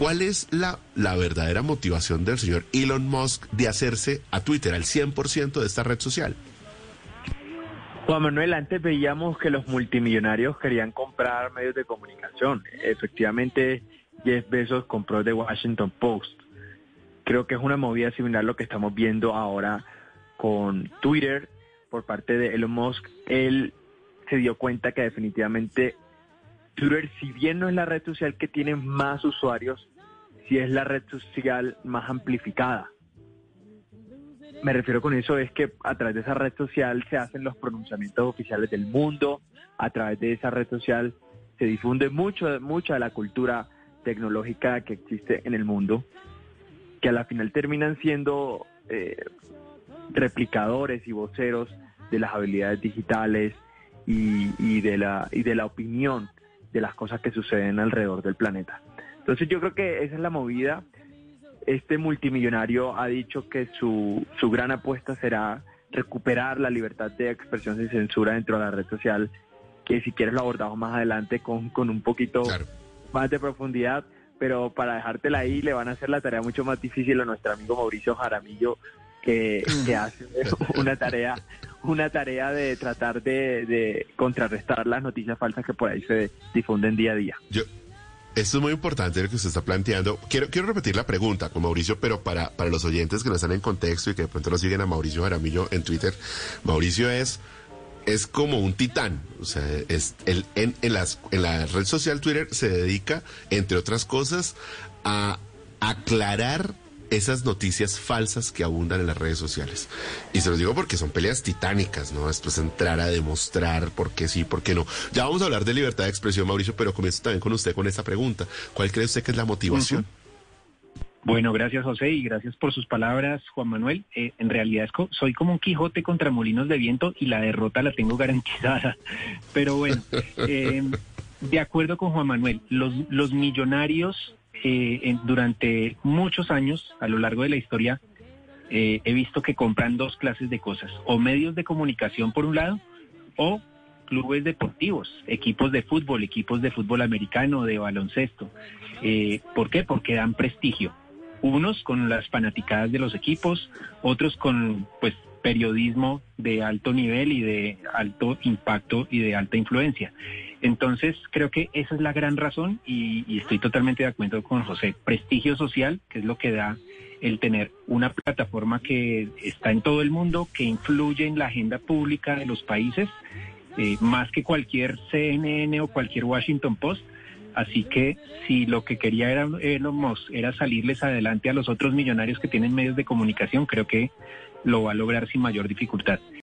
¿Cuál es la, la verdadera motivación del señor Elon Musk de hacerse a Twitter al 100% de esta red social? Juan Manuel, antes veíamos que los multimillonarios querían comprar medios de comunicación. Efectivamente, Jeff Bezos compró The Washington Post. Creo que es una movida similar a lo que estamos viendo ahora con Twitter por parte de Elon Musk. Él se dio cuenta que definitivamente Twitter, si bien no es la red social que tiene más usuarios, sí es la red social más amplificada. Me refiero con eso es que a través de esa red social se hacen los pronunciamientos oficiales del mundo, a través de esa red social se difunde mucho, mucha de la cultura tecnológica que existe en el mundo, que a la final terminan siendo eh, replicadores y voceros de las habilidades digitales y, de la, y de la opinión de las cosas que suceden alrededor del planeta. Entonces yo creo que esa es la movida. Este multimillonario ha dicho que su, su gran apuesta será recuperar la libertad de expresión sin censura dentro de la red social, que si quieres lo abordamos más adelante con, con un poquito más de profundidad, pero para dejártela ahí le van a hacer la tarea mucho más difícil a nuestro amigo Mauricio Jaramillo, que, que hace una tarea una tarea de tratar de, contrarrestar las noticias falsas que por ahí se difunden día a día. Yo, esto es muy importante lo que usted está planteando. Quiero, quiero repetir la pregunta con Mauricio, pero para, para los oyentes que no están en contexto y que de pronto lo siguen a Mauricio Jaramillo en Twitter, Mauricio es es como un titán. O sea, es el, en, en, las, en la red social Twitter se dedica, entre otras cosas, a aclarar esas noticias falsas que abundan en las redes sociales. Y se los digo porque son peleas titánicas, ¿no? Esto es entrar a demostrar por qué sí, por qué no. Ya vamos a hablar de libertad de expresión, Mauricio, pero comienzo también con usted con esta pregunta. ¿Cuál cree usted que es la motivación? Bueno, gracias José y gracias por sus palabras, Juan Manuel. Eh, en realidad es soy como un Quijote contra molinos de viento y la derrota la tengo garantizada. Pero bueno, eh, de acuerdo con Juan Manuel, los, los millonarios eh, durante muchos años, a lo largo de la historia, eh, he visto que compran dos clases de cosas, o medios de comunicación por un lado, o clubes deportivos, equipos de fútbol, equipos de fútbol americano, de baloncesto. Eh, ¿Por qué? Porque dan prestigio. Unos con las fanaticadas de los equipos, otros con pues periodismo de alto nivel y de alto impacto y de alta influencia. Entonces, creo que esa es la gran razón y, estoy totalmente de acuerdo con José. Prestigio social, que es lo que da el tener una plataforma que está en todo el mundo, que influye en la agenda pública de los países, eh, más que cualquier CNN o cualquier Washington Post. Así que si lo que quería era, era salirles adelante a los otros millonarios que tienen medios de comunicación, creo que lo va a lograr sin mayor dificultad.